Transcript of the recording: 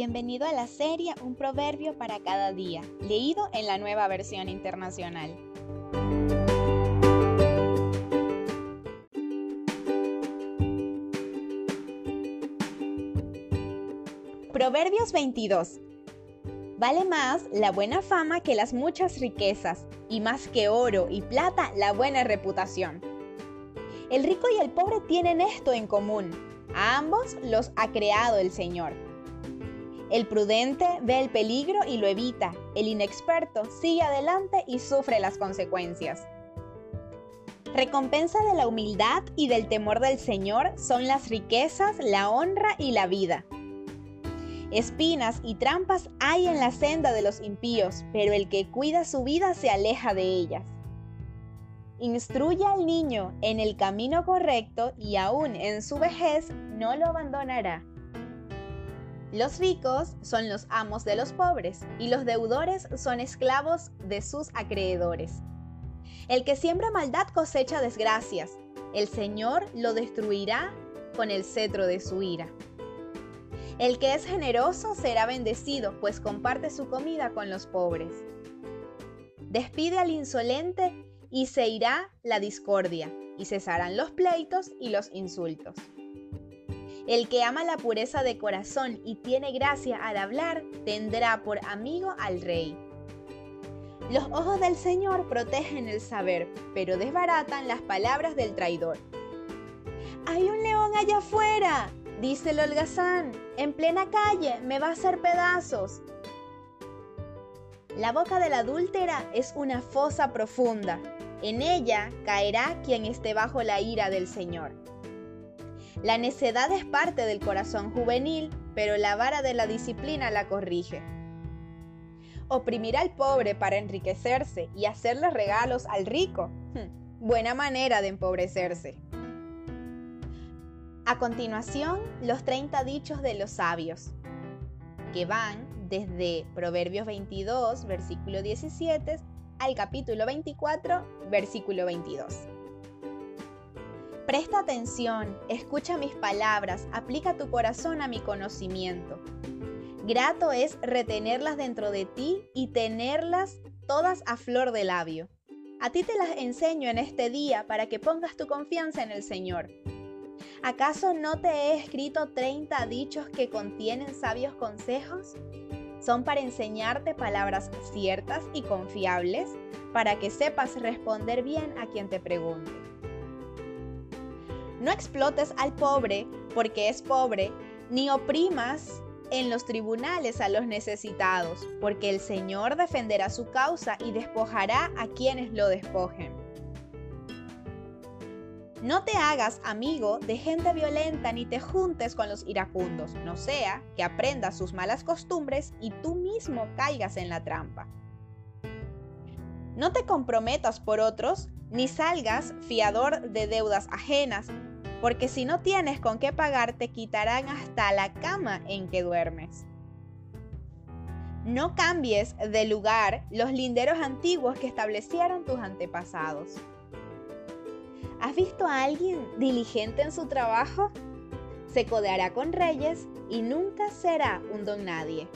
Bienvenido a la serie Un proverbio para cada día, leído en la nueva versión internacional. Proverbios 22. Vale más la buena fama que las muchas riquezas, y más que oro y plata la buena reputación. El rico y el pobre tienen esto en común. A ambos los ha creado el Señor el prudente ve el peligro y lo evita. El inexperto sigue adelante y sufre las consecuencias. Recompensa de la humildad y del temor del Señor son las riquezas, la honra y la vida. Espinas y trampas hay en la senda de los impíos, pero el que cuida su vida se aleja de ellas. Instruye al niño en el camino correcto y aún en su vejez no lo abandonará. Los ricos son los amos de los pobres y los deudores son esclavos de sus acreedores. El que siembra maldad cosecha desgracias. El Señor lo destruirá con el cetro de su ira. El que es generoso será bendecido, pues comparte su comida con los pobres. Despide al insolente y se irá la discordia, y cesarán los pleitos y los insultos. El que ama la pureza de corazón y tiene gracia al hablar, tendrá por amigo al rey. Los ojos del Señor protegen el saber, pero desbaratan las palabras del traidor. Hay un león allá afuera, dice el holgazán, en plena calle, me va a hacer pedazos. La boca de la adúltera es una fosa profunda. En ella caerá quien esté bajo la ira del Señor. La necedad es parte del corazón juvenil, pero la vara de la disciplina la corrige. Oprimir al pobre para enriquecerse y hacerle regalos al rico. Hmm, buena manera de empobrecerse. A continuación, los 30 dichos de los sabios, que van desde Proverbios 22, versículo 17, al capítulo 24, versículo 22. Presta atención, escucha mis palabras, aplica tu corazón a mi conocimiento. Grato es retenerlas dentro de ti y tenerlas todas a flor de labio. A ti te las enseño en este día para que pongas tu confianza en el Señor. ¿Acaso no te he escrito 30 dichos que contienen sabios consejos? Son para enseñarte palabras ciertas y confiables, para que sepas responder bien a quien te pregunte. No explotes al pobre porque es pobre, ni oprimas en los tribunales a los necesitados, porque el Señor defenderá su causa y despojará a quienes lo despojen. No te hagas amigo de gente violenta ni te juntes con los iracundos, no sea que aprendas sus malas costumbres y tú mismo caigas en la trampa. No te comprometas por otros, ni salgas fiador de deudas ajenas, porque si no tienes con qué pagar te quitarán hasta la cama en que duermes. No cambies de lugar los linderos antiguos que establecieron tus antepasados. ¿Has visto a alguien diligente en su trabajo? Se codeará con reyes y nunca será un don nadie.